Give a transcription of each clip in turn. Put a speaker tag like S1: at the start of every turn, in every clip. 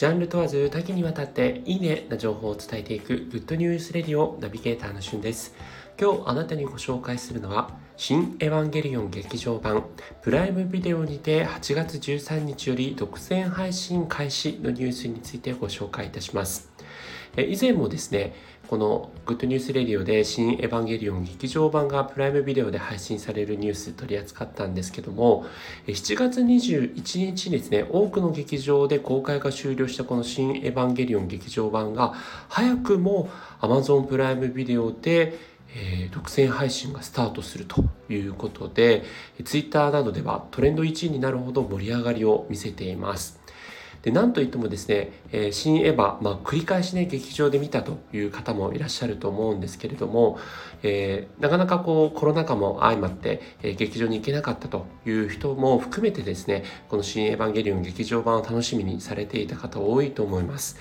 S1: ジャンル問わず多岐にわたっていいねな情報を伝えていくグッドニュースレディオナビゲーターのしゅんです。今日あなたにご紹介するのはシン・エヴァンゲリオン劇場版プライムビデオにて8月13日より独占配信開始のニュースについてご紹介いたします。以前もですねこのグッドニュースレディオでシン・エヴァンゲリオン劇場版がプライムビデオで配信されるニュース取り扱ったんですけども7月21日にですね多くの劇場で公開が終了したこの新エヴァンゲリオン劇場版が早くも Amazon プライムビデオでえ、独占配信がスタートするということで Twitter などではトレンド1位になるほど盛り上がりを見せています。でなんといってもですね、えー、新エヴァ、まあ、繰り返しね劇場で見たという方もいらっしゃると思うんですけれども、えー、なかなかこうコロナ禍も相まって、えー、劇場に行けなかったという人も含めてですねこの「新エヴァンゲリオン」劇場版を楽しみにされていた方多いと思います。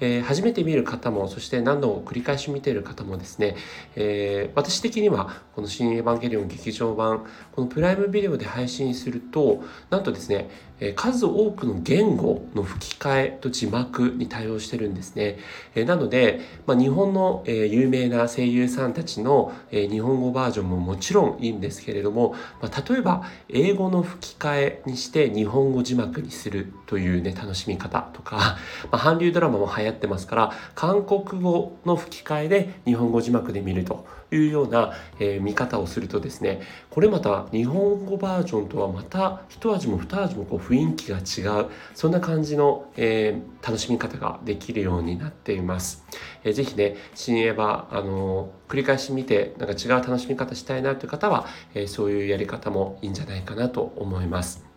S1: えー、初めて見る方もそして何度も繰り返し見ている方もですね、えー、私的にはこの「新エヴァンゲリオン劇場版」このプライムビデオで配信するとなんとですねえ数多くの言語の吹き替えと字幕に対応してるんですね。えなので、まあ、日本の、え有名な声優さんたちの、え日本語バージョンももちろんいいんですけれども、まあ、例えば英語の吹き替えにして日本語字幕にするというね楽しみ方とか、まあ、韓流ドラマも流行ってますから韓国語の吹き替えで日本語字幕で見るというような、えー、見方をするとですねこれまた日本語バージョンとはまた一味も二味もこう雰囲気が違うそんな感じの、えー、楽しみ方ができるようになっています。えー、ぜひね新エヴァあの繰り返し見てなんか違う楽しみ方したいなという方は、えー、そういうやり方もいいんじゃないかなと思います。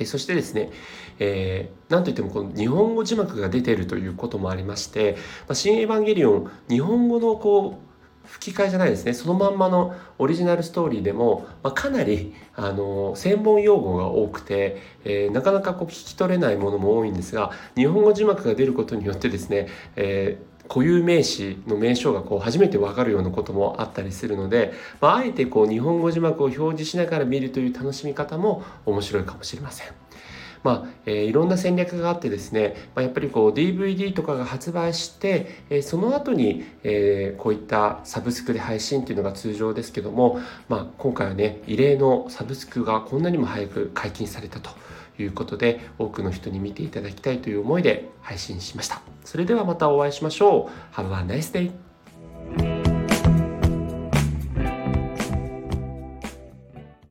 S1: えそしてですね、えー、なんといってもこの日本語字幕が出ているということもありまして、まあ、新エヴァンゲリオン日本語のこう吹き替えじゃないですねそのまんまのオリジナルストーリーでも、まあ、かなりあの専門用語が多くて、えー、なかなかこう聞き取れないものも多いんですが日本語字幕が出ることによってですね、えー、固有名詞の名称がこう初めて分かるようなこともあったりするので、まあ、あえてこう日本語字幕を表示しながら見るという楽しみ方も面白いかもしれません。まあえー、いろんな戦略があってですね、まあ、やっぱりこう DVD とかが発売して、えー、その後に、えー、こういったサブスクで配信っていうのが通常ですけども、まあ、今回はね異例のサブスクがこんなにも早く解禁されたということで多くの人に見ていただきたいという思いで配信しました。それではまたお会いしましょう。Have a nice day!